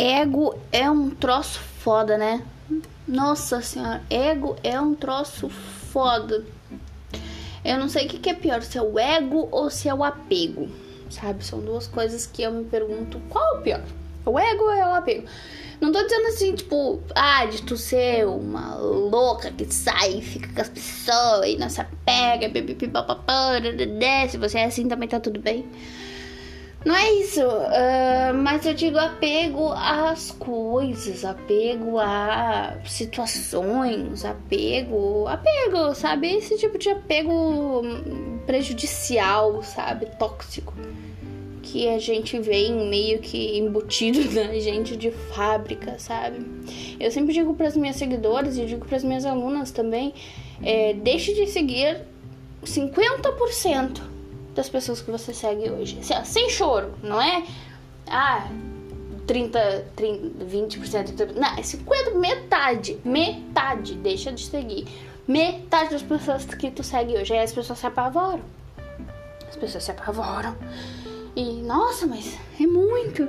ego é um troço foda, né? Nossa senhora, ego é um troço foda. Eu não sei o que é pior, se é o ego ou se é o apego, sabe? São duas coisas que eu me pergunto qual é o pior, o ego ou é o apego? Não tô dizendo assim, tipo, ah, de tu ser uma louca que sai e fica com as pessoas e não se apega, se você é assim também tá tudo bem. Não é isso, uh, mas eu digo apego às coisas, apego a situações, apego, apego, sabe? Esse tipo de apego prejudicial, sabe? Tóxico. Que a gente vem meio que embutido na gente de fábrica, sabe? Eu sempre digo para as minhas seguidoras e digo para as minhas alunas também: é, deixe de seguir 50% das pessoas que você segue hoje. Sem choro, não é? Ah, 30, 30 20%, 30%. Não, é 50%, metade. Metade. Deixa de seguir. Metade das pessoas que tu segue hoje. Aí as pessoas se apavoram. As pessoas se apavoram. E, nossa, mas é muito.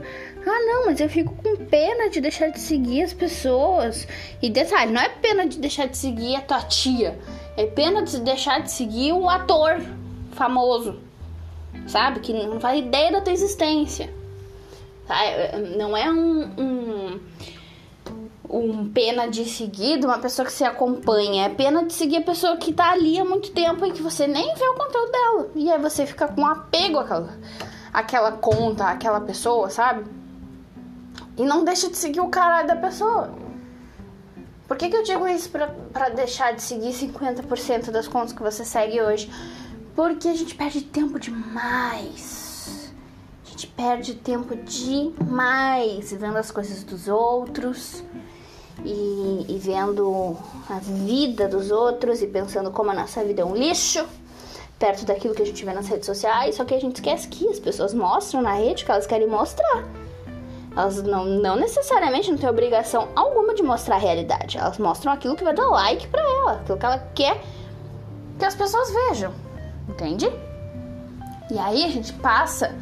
Ah, não, mas eu fico com pena de deixar de seguir as pessoas. E detalhe, não é pena de deixar de seguir a tua tia. É pena de deixar de seguir o ator famoso sabe? Que não faz ideia da tua existência. Tá? Não é um, um, um pena de seguir uma pessoa que você acompanha. É pena de seguir a pessoa que tá ali há muito tempo e que você nem vê o conteúdo dela. E aí você fica com apego àquela, àquela conta, àquela pessoa, sabe? E não deixa de seguir o caralho da pessoa. Por que, que eu digo isso pra, pra deixar de seguir 50% das contas que você segue hoje? Porque a gente perde tempo demais. A gente perde tempo demais vendo as coisas dos outros e, e vendo a vida dos outros e pensando como a nossa vida é um lixo perto daquilo que a gente vê nas redes sociais. Só que a gente esquece que as pessoas mostram na rede que elas querem mostrar. Elas não, não necessariamente não têm obrigação alguma de mostrar a realidade. Elas mostram aquilo que vai dar like pra ela, aquilo que ela quer que as pessoas vejam. Entende? E aí a gente passa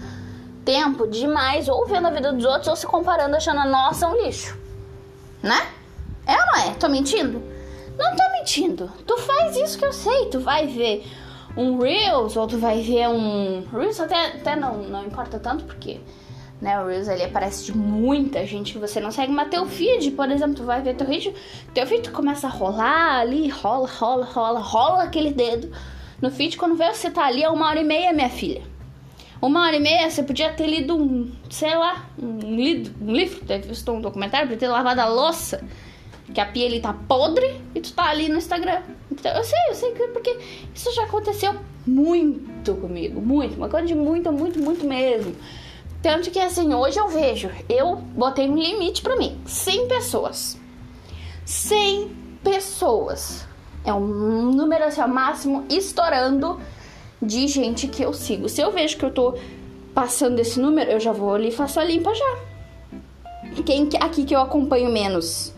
tempo demais ou vendo a vida dos outros ou se comparando achando a nossa um lixo. Né? É ou não é? Tô mentindo? Não tô mentindo. Tu faz isso que eu sei. Tu vai ver um Reels ou tu vai ver um. Reels até, até não, não importa tanto porque. Né, o Reels ali aparece de muita gente que você não segue, mas teu feed, por exemplo, tu vai ver teu feed, teu feed começa a rolar ali, rola, rola, rola, rola aquele dedo no feed, quando vê você tá ali, é uma hora e meia, minha filha. Uma hora e meia, você podia ter lido um, sei lá, um, lido, um livro, ter visto um documentário, podia ter lavado a louça, que a pia ali tá podre, e tu tá ali no Instagram. Então, eu sei, eu sei que porque isso já aconteceu muito comigo, muito, uma coisa de muito, muito, muito mesmo. Tanto que assim, hoje eu vejo, eu botei um limite para mim, 100 pessoas. 100 pessoas. É um número assim, máximo estourando de gente que eu sigo. Se eu vejo que eu tô passando esse número, eu já vou ali e faço a limpa já. Quem aqui que eu acompanho menos?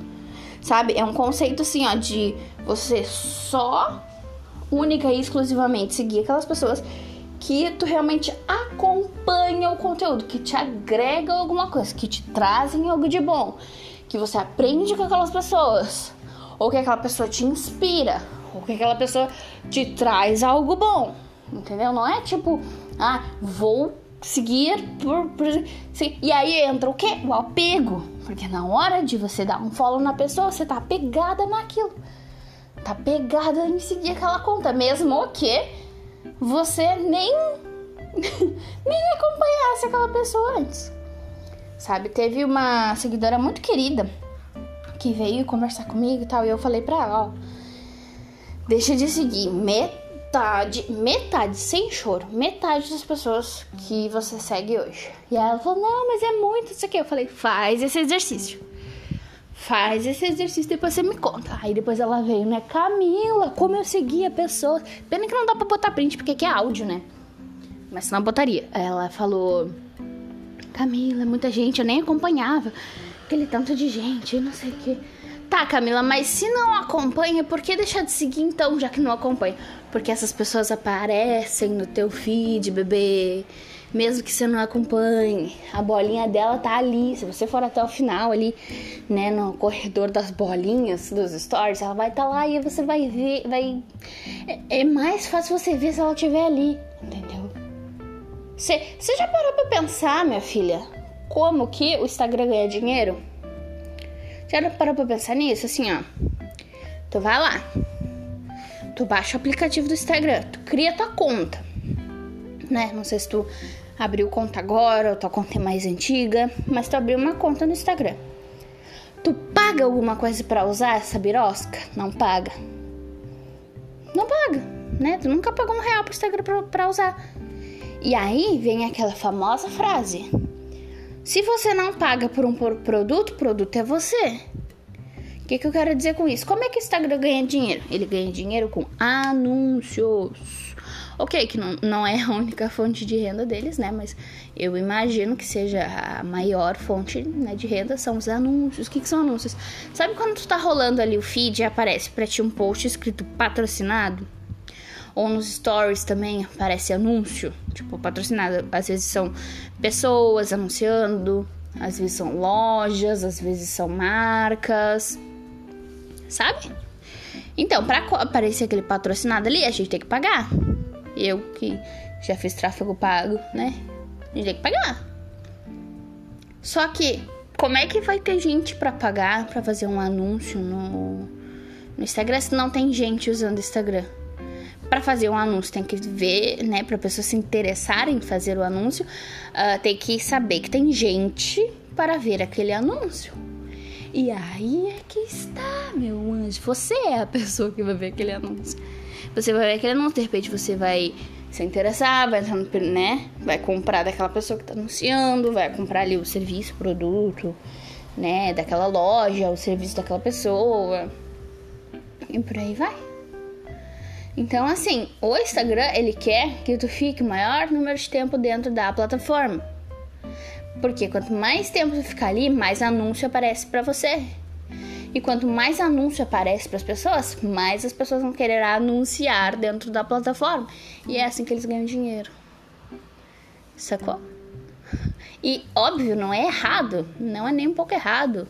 Sabe? É um conceito assim, ó, de você só única e exclusivamente seguir aquelas pessoas que tu realmente acompanha o conteúdo, que te agrega alguma coisa, que te trazem algo de bom, que você aprende com aquelas pessoas ou que aquela pessoa te inspira, ou que aquela pessoa te traz algo bom, entendeu? Não é tipo, ah, vou seguir por, por e aí entra o quê? O apego, porque na hora de você dar um follow na pessoa, você tá pegada naquilo, tá pegada em seguir aquela conta, mesmo que você nem nem acompanhasse aquela pessoa antes. Sabe, teve uma seguidora muito querida que veio conversar comigo e tal. E eu falei pra ela, ó, deixa de seguir metade, metade, sem choro, metade das pessoas que você segue hoje. E ela falou, não, mas é muito isso aqui. Eu falei, faz esse exercício. Faz esse exercício, depois você me conta. Aí depois ela veio, né? Camila, como eu segui a pessoa. Pena que não dá pra botar print, porque aqui é áudio, né? Mas senão botaria. Ela falou, Camila, muita gente, eu nem acompanhava aquele tanto de gente, não sei o que. Tá, Camila, mas se não acompanha, por que deixar de seguir então, já que não acompanha? Porque essas pessoas aparecem no teu feed, bebê. Mesmo que você não acompanhe, a bolinha dela tá ali. Se você for até o final ali, né, no corredor das bolinhas dos stories, ela vai estar tá lá e você vai ver, vai é, é mais fácil você ver se ela estiver ali, entendeu? Você, você já parou pra pensar, minha filha, como que o Instagram ganha dinheiro? Já parou pra pensar nisso? Assim, ó. Tu vai lá. Tu baixa o aplicativo do Instagram. Tu cria tua conta. Né? Não sei se tu abriu conta agora ou tua conta é mais antiga. Mas tu abriu uma conta no Instagram. Tu paga alguma coisa para usar essa birosca? Não paga. Não paga, né? Tu nunca pagou um real pro Instagram pra, pra usar. E aí vem aquela famosa frase: se você não paga por um produto, o produto é você. O que, que eu quero dizer com isso? Como é que o Instagram ganha dinheiro? Ele ganha dinheiro com anúncios. Ok, que não, não é a única fonte de renda deles, né? Mas eu imagino que seja a maior fonte né, de renda são os anúncios. O que, que são anúncios? Sabe quando tu tá rolando ali o feed e aparece pra ti um post escrito patrocinado? Ou nos stories também aparece anúncio, tipo patrocinado. Às vezes são pessoas anunciando, às vezes são lojas, às vezes são marcas, sabe? Então, para aparecer aquele patrocinado ali, a gente tem que pagar. Eu que já fiz tráfego pago, né? A gente tem que pagar. Só que, como é que vai ter gente para pagar para fazer um anúncio no, no Instagram se não tem gente usando Instagram? Para fazer um anúncio tem que ver, né, para pessoa se interessar em fazer o anúncio, uh, tem que saber que tem gente para ver aquele anúncio. E aí é que está, meu anjo. Você é a pessoa que vai ver aquele anúncio. Você vai ver aquele anúncio, de repente você vai se interessar, vai entrar no, né? Vai comprar daquela pessoa que está anunciando, vai comprar ali o serviço, o produto, né? Daquela loja, o serviço daquela pessoa. E por aí vai. Então, assim, o Instagram, ele quer que tu fique o maior número de tempo dentro da plataforma. Porque quanto mais tempo tu ficar ali, mais anúncio aparece para você. E quanto mais anúncio aparece para as pessoas, mais as pessoas vão querer anunciar dentro da plataforma. E é assim que eles ganham dinheiro. Sacou? E óbvio, não é errado, não é nem um pouco errado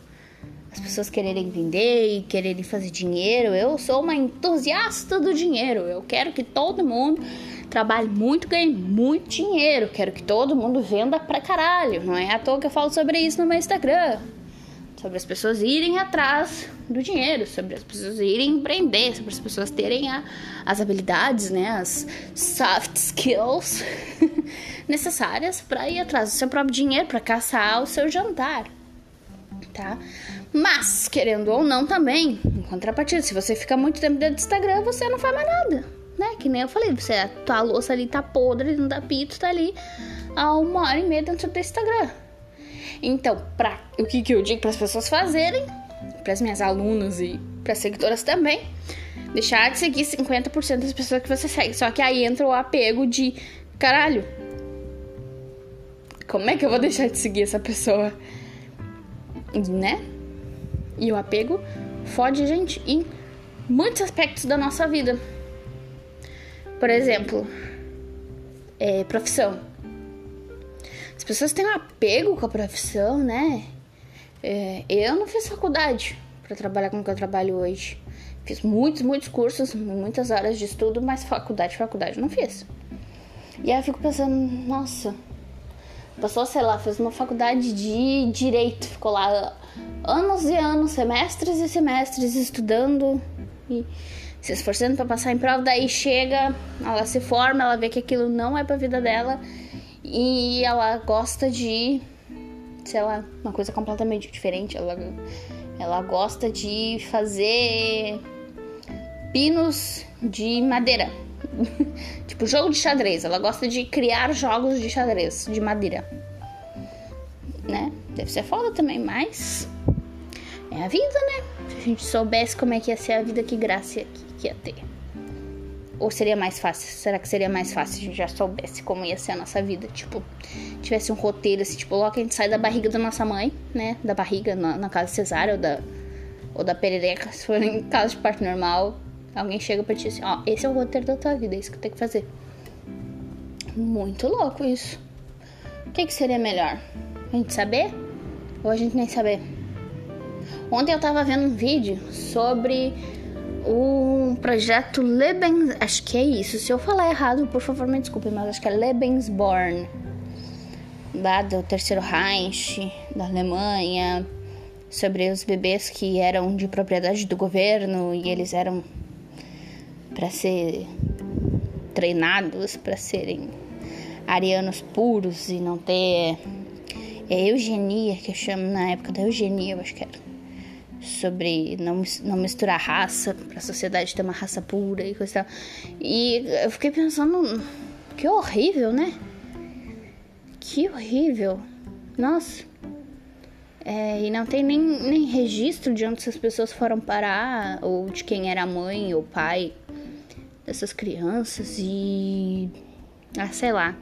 as pessoas quererem vender e quererem fazer dinheiro. Eu sou uma entusiasta do dinheiro. Eu quero que todo mundo trabalhe muito, ganhe muito dinheiro. Quero que todo mundo venda pra caralho. Não é à toa que eu falo sobre isso no meu Instagram. Sobre as pessoas irem atrás do dinheiro, sobre as pessoas irem empreender, sobre as pessoas terem a, as habilidades, né, as soft skills necessárias para ir atrás do seu próprio dinheiro, para caçar o seu jantar, tá? Mas, querendo ou não, também, em contrapartida, se você fica muito tempo dentro do Instagram, você não faz mais nada, né? Que nem eu falei, você, a tua louça ali tá podre, não dá pito, tá ali há uma hora e meia dentro do Instagram. Então, pra, o que, que eu digo para as pessoas fazerem, para as minhas alunas e para seguidoras também, deixar de seguir 50% das pessoas que você segue. Só que aí entra o apego de, caralho, como é que eu vou deixar de seguir essa pessoa? Né? E o apego fode a gente em muitos aspectos da nossa vida. Por exemplo, é, profissão. As pessoas têm um apego com a profissão, né? É, eu não fiz faculdade para trabalhar com o que eu trabalho hoje. Fiz muitos, muitos cursos, muitas horas de estudo, mas faculdade, faculdade não fiz. E aí eu fico pensando, nossa, passou, sei lá, fez uma faculdade de direito, ficou lá anos e anos, semestres e semestres estudando e se esforçando para passar em prova, daí chega, ela se forma, ela vê que aquilo não é para vida dela e ela gosta de, sei lá, uma coisa completamente diferente. Ela, ela gosta de fazer pinos de madeira. tipo jogo de xadrez. Ela gosta de criar jogos de xadrez de madeira. Né? Deve ser foda também, mas é a vida, né? Se a gente soubesse como é que ia ser a vida, que graça que ia ter. Ou seria mais fácil? Será que seria mais fácil se a gente já soubesse como ia ser a nossa vida? Tipo, tivesse um roteiro assim, tipo, logo a gente sai da barriga da nossa mãe, né? Da barriga na, na casa cesárea ou da, ou da perereca, se for em caso de parto normal, alguém chega pra ti assim, ó, esse é o roteiro da tua vida, é isso que tem que fazer. Muito louco isso. O que, que seria melhor? A gente saber? Ou a gente nem saber? Ontem eu tava vendo um vídeo sobre o projeto Lebens... Acho que é isso. Se eu falar errado, por favor, me desculpe, mas acho que é Lebensborn. Lá do Terceiro Reich, da Alemanha. Sobre os bebês que eram de propriedade do governo e eles eram para ser treinados para serem arianos puros e não ter é eugenia que eu chamo na época da eugenia eu acho que era sobre não, não misturar raça para a sociedade ter uma raça pura e coisa e tal. E eu fiquei pensando, que horrível, né? Que horrível. Nossa. É, e não tem nem, nem registro de onde essas pessoas foram parar, ou de quem era a mãe ou pai dessas crianças. E. Ah, sei lá.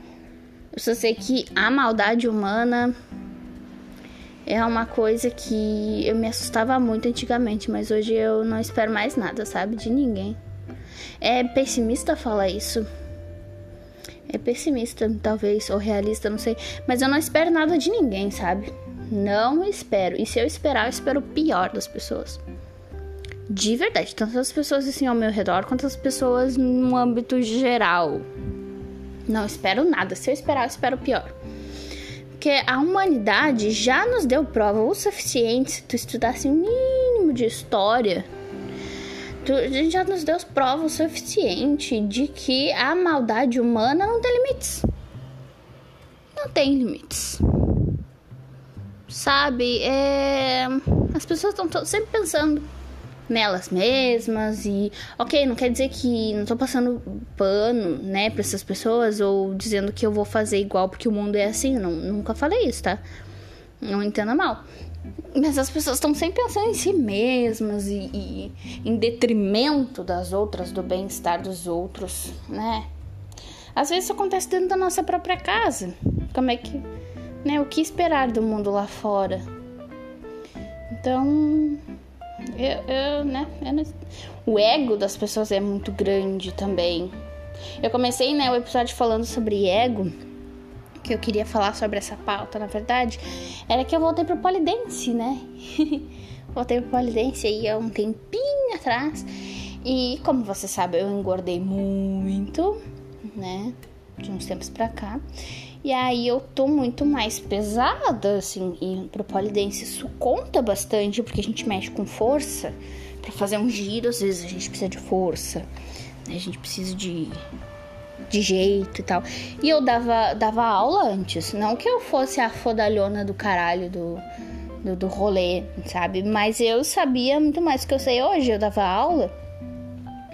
Eu só sei que a maldade humana é uma coisa que eu me assustava muito antigamente, mas hoje eu não espero mais nada, sabe? De ninguém. É pessimista falar isso. É pessimista, talvez, ou realista, não sei. Mas eu não espero nada de ninguém, sabe? Não espero. E se eu esperar, eu espero o pior das pessoas. De verdade. Tanto as pessoas assim ao meu redor, quanto as pessoas no âmbito geral. Não espero nada. Se eu esperar, eu espero pior. Porque a humanidade já nos deu prova o suficiente, se tu estudasse o mínimo de história, tu, já nos deu prova o suficiente de que a maldade humana não tem limites. Não tem limites. Sabe? É... As pessoas estão sempre pensando nelas mesmas e ok, não quer dizer que não tô passando pano, né, para essas pessoas ou dizendo que eu vou fazer igual porque o mundo é assim, não, nunca falei isso, tá? Não entenda mal. Mas as pessoas estão sempre pensando em si mesmas e, e em detrimento das outras, do bem-estar dos outros, né? Às vezes isso acontece dentro da nossa própria casa. Como é que, né, o que esperar do mundo lá fora? Então, eu, eu, né, eu não... O ego das pessoas é muito grande também. Eu comecei, né, o episódio falando sobre ego, que eu queria falar sobre essa pauta, na verdade, era que eu voltei pro polidense, né? voltei pro polidense aí há um tempinho atrás. E como você sabe, eu engordei muito, né? De uns tempos pra cá. E aí eu tô muito mais pesada, assim, e pro polidense isso conta bastante, porque a gente mexe com força. para fazer um giro, às vezes a gente precisa de força, né? a gente precisa de, de jeito e tal. E eu dava, dava aula antes, não que eu fosse a fodalhona do caralho do, do, do rolê, sabe? Mas eu sabia muito mais do que eu sei hoje. Eu dava aula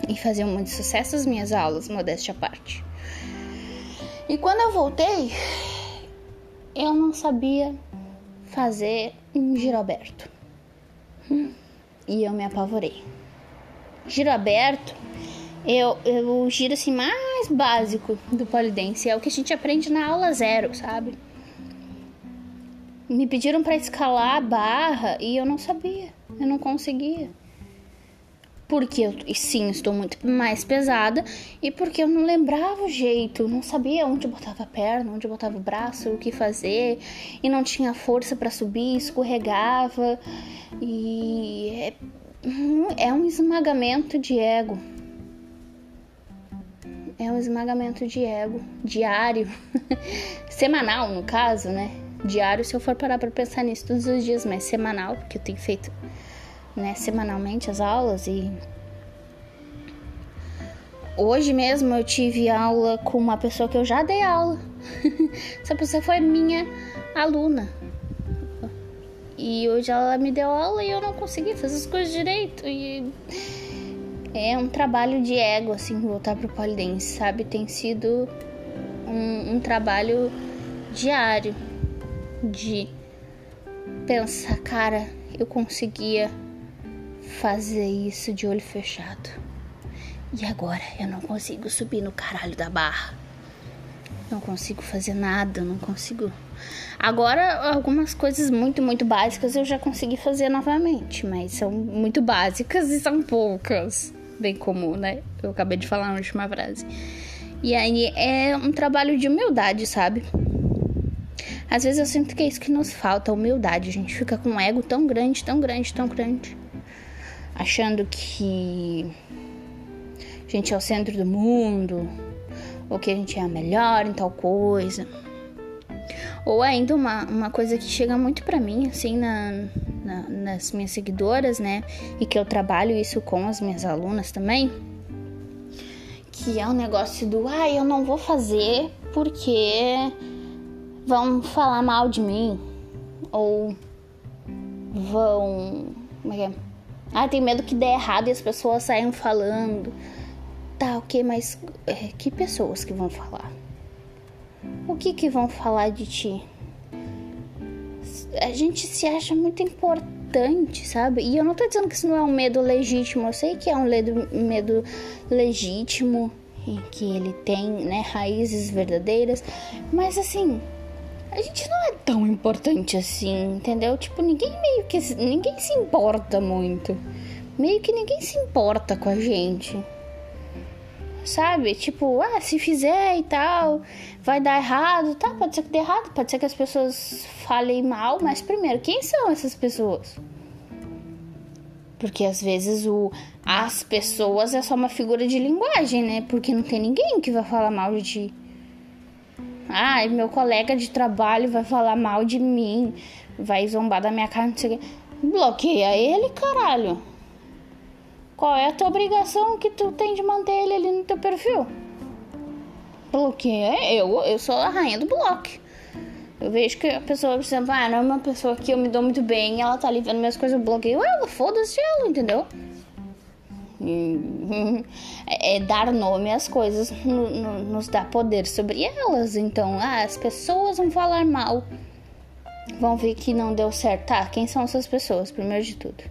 e fazia muito sucesso as minhas aulas, modéstia à parte. E quando eu voltei, eu não sabia fazer um giro aberto. E eu me apavorei. Giro aberto, eu, eu giro assim mais básico do polidense, é o que a gente aprende na aula zero, sabe? Me pediram para escalar a barra e eu não sabia, eu não conseguia porque eu sim estou muito mais pesada e porque eu não lembrava o jeito, não sabia onde botava a perna, onde botava o braço, o que fazer e não tinha força para subir, escorregava e é, é um esmagamento de ego. É um esmagamento de ego diário, semanal no caso, né? Diário se eu for parar para pensar nisso todos os dias, mas semanal, porque eu tenho feito né, semanalmente as aulas e hoje mesmo eu tive aula com uma pessoa que eu já dei aula. Essa pessoa foi minha aluna. E hoje ela me deu aula e eu não consegui fazer as coisas direito. E é um trabalho de ego, assim, voltar pro polidense, sabe? Tem sido um, um trabalho diário de pensar, cara, eu conseguia fazer isso de olho fechado. E agora eu não consigo subir no caralho da barra. não consigo fazer nada, não consigo. Agora, algumas coisas muito, muito básicas eu já consegui fazer novamente, mas são muito básicas e são poucas. Bem comum, né? Eu acabei de falar na última frase. E aí é um trabalho de humildade, sabe? Às vezes eu sinto que é isso que nos falta, humildade. A gente fica com um ego tão grande, tão grande, tão grande. Achando que a gente é o centro do mundo, ou que a gente é a melhor em tal coisa. Ou ainda uma, uma coisa que chega muito para mim, assim, na, na, nas minhas seguidoras, né? E que eu trabalho isso com as minhas alunas também. Que é o um negócio do, ah, eu não vou fazer porque vão falar mal de mim. Ou vão. Como é que é? Ah, tem medo que dê errado e as pessoas saiam falando. Tá, ok, mas é, que pessoas que vão falar? O que que vão falar de ti? A gente se acha muito importante, sabe? E eu não tô dizendo que isso não é um medo legítimo. Eu sei que é um medo, medo legítimo e que ele tem, né, raízes verdadeiras. Mas assim, a gente não é tão importante assim, entendeu? Tipo, ninguém meio que ninguém se importa muito. Meio que ninguém se importa com a gente sabe? Tipo, ah, se fizer e tal, vai dar errado, tá? Pode ser que dê errado, pode ser que as pessoas falem mal, mas primeiro, quem são essas pessoas? Porque às vezes o as pessoas é só uma figura de linguagem, né? Porque não tem ninguém que vai falar mal de ti. Ah, meu colega de trabalho vai falar mal de mim, vai zombar da minha cara, não sei o quê. Bloqueia ele, caralho. Qual é a tua obrigação que tu tem de manter ele ali no teu perfil? Bloqueia. Eu, eu sou a rainha do bloco. Eu vejo que a pessoa, por exemplo, ah, não é uma pessoa que eu me dou muito bem, ela tá ali vendo minhas coisas, eu bloqueio ela, foda-se ela, entendeu? É, é dar nome às coisas, no, no, nos dá poder sobre elas. Então, ah, as pessoas vão falar mal, vão ver que não deu certo. Tá, quem são essas pessoas, primeiro de tudo?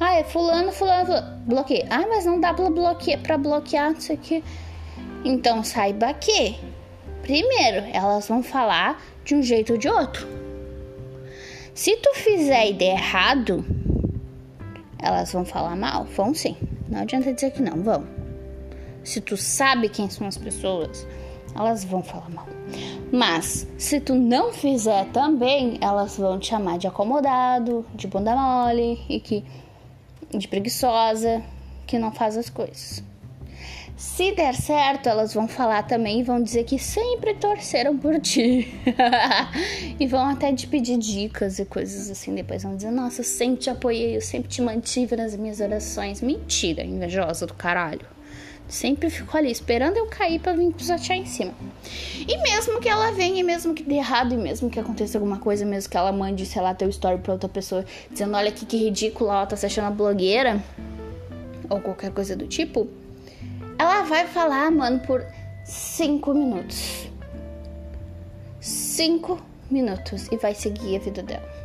Ah, é fulano, fulano, fulano. Bloqueia. Ah, mas não dá pra bloquear, pra bloquear isso aqui. Então saiba que, primeiro, elas vão falar de um jeito ou de outro. Se tu fizer e der errado, elas vão falar mal? Vão sim. Não adianta dizer que não, vão. Se tu sabe quem são as pessoas, elas vão falar mal. Mas se tu não fizer também, elas vão te chamar de acomodado, de bunda mole e que de preguiçosa, que não faz as coisas. Se der certo, elas vão falar também e vão dizer que sempre torceram por ti. e vão até te pedir dicas e coisas assim. Depois vão dizer: Nossa, eu sempre te apoiei, eu sempre te mantive nas minhas orações. Mentira, invejosa do caralho. Sempre fico ali esperando eu cair para vir pisotear em cima. E mesmo que ela venha, e mesmo que dê errado, e mesmo que aconteça alguma coisa, mesmo que ela mande, sei lá, teu story pra outra pessoa dizendo: Olha aqui que ridículo, ela tá se achando blogueira, ou qualquer coisa do tipo, ela vai falar, mano, por 5 minutos. 5 minutos e vai seguir a vida dela.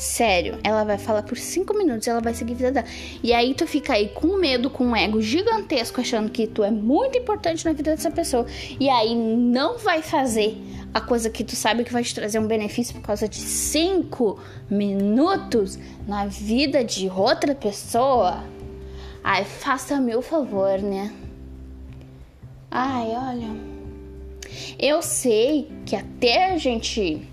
Sério, ela vai falar por cinco minutos ela vai seguir a vida dela. E aí tu fica aí com medo, com um ego gigantesco, achando que tu é muito importante na vida dessa pessoa. E aí não vai fazer a coisa que tu sabe que vai te trazer um benefício por causa de cinco minutos na vida de outra pessoa. Ai, faça-me o favor, né? Ai, olha. Eu sei que até a gente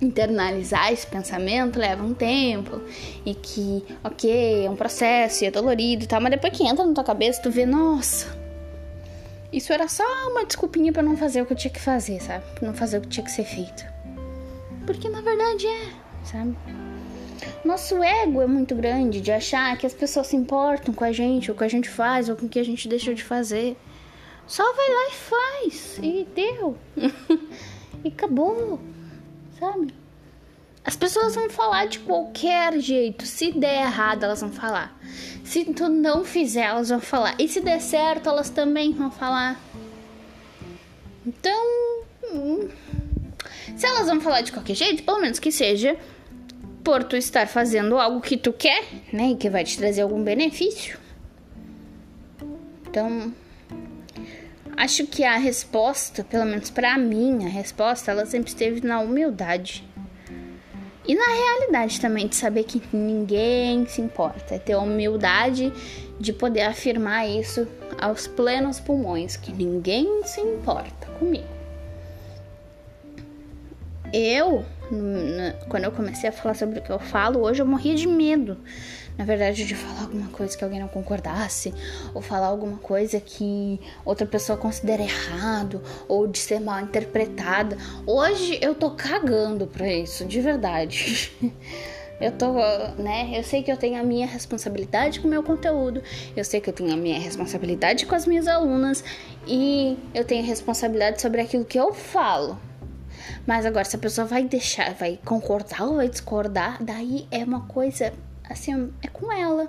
internalizar esse pensamento leva um tempo e que, ok, é um processo e é dolorido e tal, mas depois que entra na tua cabeça, tu vê, nossa, isso era só uma desculpinha para não fazer o que eu tinha que fazer, sabe? Pra não fazer o que tinha que ser feito. Porque na verdade é, sabe? Nosso ego é muito grande de achar que as pessoas se importam com a gente, ou com o que a gente faz, ou com o que a gente deixou de fazer. Só vai lá e faz, e deu. e acabou sabe? As pessoas vão falar de qualquer jeito. Se der errado, elas vão falar. Se tu não fizer, elas vão falar. E se der certo, elas também vão falar. Então, hum, se elas vão falar de qualquer jeito, pelo menos que seja por tu estar fazendo algo que tu quer, né, e que vai te trazer algum benefício. Então, acho que a resposta, pelo menos para mim, a resposta, ela sempre esteve na humildade. E na realidade também, de saber que ninguém se importa. É ter a humildade de poder afirmar isso aos plenos pulmões, que ninguém se importa comigo. Eu, quando eu comecei a falar sobre o que eu falo, hoje eu morria de medo na verdade, de falar alguma coisa que alguém não concordasse, ou falar alguma coisa que outra pessoa considera errado, ou de ser mal interpretada. Hoje eu tô cagando pra isso, de verdade. Eu tô, né? Eu sei que eu tenho a minha responsabilidade com o meu conteúdo, eu sei que eu tenho a minha responsabilidade com as minhas alunas e eu tenho responsabilidade sobre aquilo que eu falo. Mas agora, se a pessoa vai deixar, vai concordar ou vai discordar, daí é uma coisa assim, é com ela.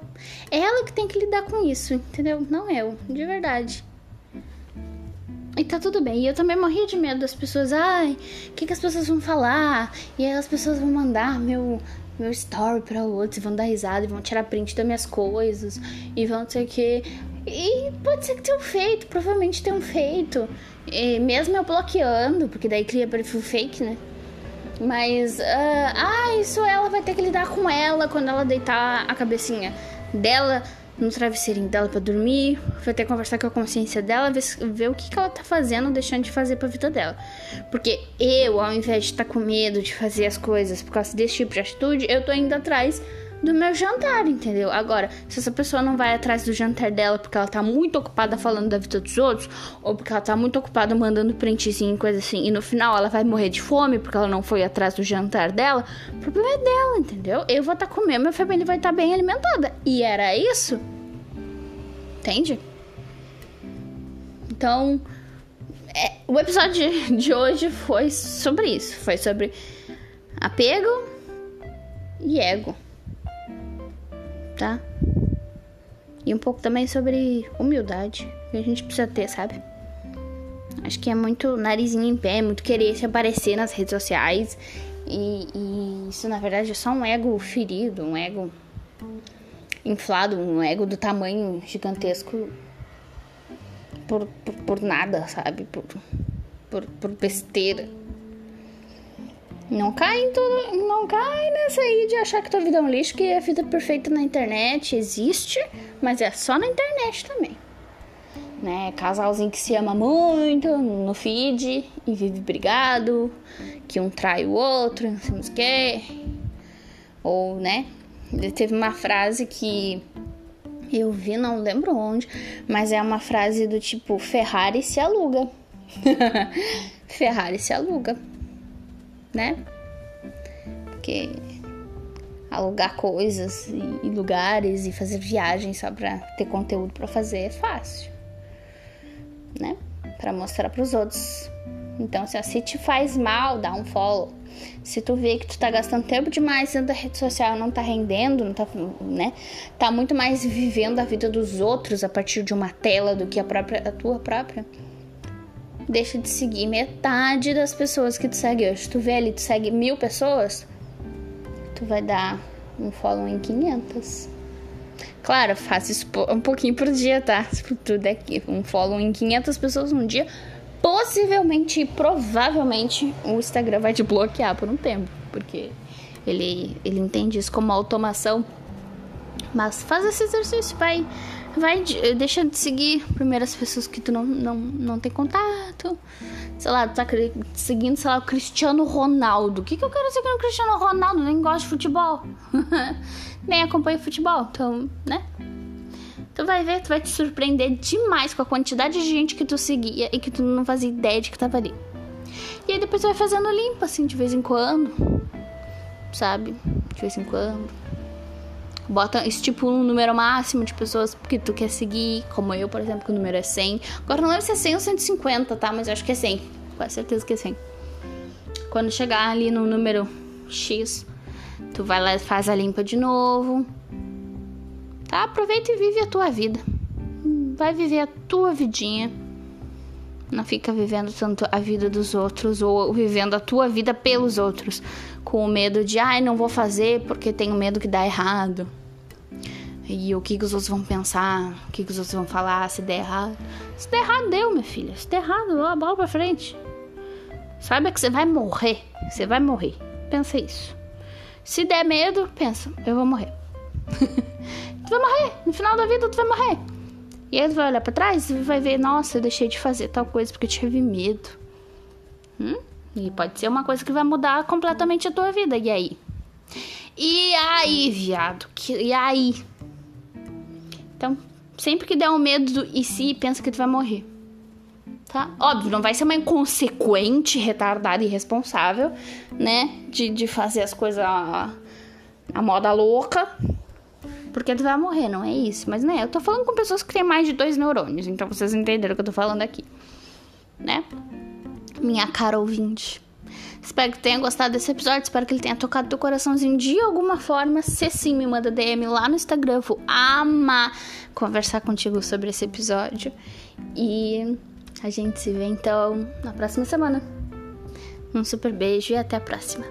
É ela que tem que lidar com isso, entendeu? Não eu, de verdade. E tá tudo bem. E eu também morri de medo das pessoas. Ai, o que, que as pessoas vão falar? E aí as pessoas vão mandar meu, meu story pra outros, vão dar risada, e vão tirar print das minhas coisas, e vão sei o que. E pode ser que tenham feito, provavelmente tenham feito. E mesmo eu bloqueando, porque daí cria perfil fake, né? Mas, uh, ah, isso ela vai ter que lidar com ela quando ela deitar a cabecinha dela no travesseirinho dela para dormir, vai ter que conversar com a consciência dela, ver, ver o que, que ela tá fazendo, deixando de fazer pra vida dela. Porque eu, ao invés de estar tá com medo de fazer as coisas por causa desse tipo de atitude, eu tô indo atrás do meu jantar, entendeu? Agora, se essa pessoa não vai atrás do jantar dela porque ela tá muito ocupada falando da vida dos outros, ou porque ela tá muito ocupada mandando printzinho e coisa assim, e no final ela vai morrer de fome porque ela não foi atrás do jantar dela, o problema é dela, entendeu? Eu vou estar tá comendo, minha família vai estar tá bem alimentada. E era isso. Entende? Então, é, o episódio de hoje foi sobre isso. Foi sobre apego e ego tá? E um pouco também sobre humildade que a gente precisa ter, sabe? Acho que é muito narizinho em pé, muito querer se aparecer nas redes sociais. E, e isso, na verdade, é só um ego ferido, um ego inflado, um ego do tamanho gigantesco por, por, por nada, sabe? Por, por, por besteira. Não cai em tudo, não cai nessa aí de achar que tua vida é um lixo, que a vida perfeita na internet existe, mas é só na internet também. Né? Casalzinho que se ama muito no feed e vive brigado, que um trai o outro, não sei o que. Ou, né? Teve uma frase que eu vi, não lembro onde, mas é uma frase do tipo: Ferrari se aluga. Ferrari se aluga né? Porque alugar coisas e, lugares e fazer viagens só pra ter conteúdo para fazer é fácil, né? Para mostrar para os outros. Então, assim, se te faz mal, dá um follow. Se tu vê que tu tá gastando tempo demais dentro da rede social, não tá rendendo, não tá, né? Tá muito mais vivendo a vida dos outros a partir de uma tela do que a própria a tua própria deixa de seguir metade das pessoas que tu segue hoje. Tu vê ali, tu segue mil pessoas, tu vai dar um follow em 500. Claro, faz isso um pouquinho por dia, tá? Tudo aqui, um follow em 500 pessoas um dia. Possivelmente e provavelmente o Instagram vai te bloquear por um tempo, porque ele, ele entende isso como automação. Mas faz esse exercício, vai vai deixando de seguir primeiras pessoas que tu não, não, não tem contato. Sei lá, tu tá seguindo, sei lá, o Cristiano Ronaldo. O que, que eu quero seguir no Cristiano Ronaldo? Nem gosto de futebol. Nem acompanho futebol. Então, né? Tu vai ver, tu vai te surpreender demais com a quantidade de gente que tu seguia e que tu não fazia ideia de que tava ali. E aí depois tu vai fazendo limpa, assim, de vez em quando. Sabe? De vez em quando. Bota, estipula um número máximo de pessoas que tu quer seguir, como eu, por exemplo, que o número é 100. Agora não lembro se é 100 ou 150, tá? Mas eu acho que é 100. Com certeza que é 100. Quando chegar ali no número X, tu vai lá e faz a limpa de novo. Tá? Aproveita e vive a tua vida. Vai viver a tua vidinha. Não fica vivendo tanto a vida dos outros ou vivendo a tua vida pelos outros com o medo de, ai, não vou fazer porque tenho medo que dá errado. E o que, que os outros vão pensar, o que, que os outros vão falar, se der errado. Se der errado, deu, minha filha. Se der errado, a bola pra frente. Saiba que você vai morrer. Você vai morrer. Pensa isso. Se der medo, pensa, eu vou morrer. tu vai morrer. No final da vida, tu vai morrer. E aí tu vai olhar pra trás e vai ver, nossa, eu deixei de fazer tal coisa porque eu tive medo. Hum? E pode ser uma coisa que vai mudar completamente a tua vida. E aí? E aí, viado? Que, e aí? Então, sempre que der um medo do e se, pensa que tu vai morrer. Tá? Óbvio, não vai ser uma inconsequente, retardada e irresponsável, né? De, de fazer as coisas a, moda louca. Porque tu vai morrer, não é isso. Mas, né, eu tô falando com pessoas que têm mais de dois neurônios. Então vocês entenderam o que eu tô falando aqui. Né? minha cara ouvinte. Espero que tenha gostado desse episódio, espero que ele tenha tocado teu coraçãozinho de alguma forma. Se sim, me manda DM lá no Instagram, vou amar conversar contigo sobre esse episódio. E a gente se vê então na próxima semana. Um super beijo e até a próxima.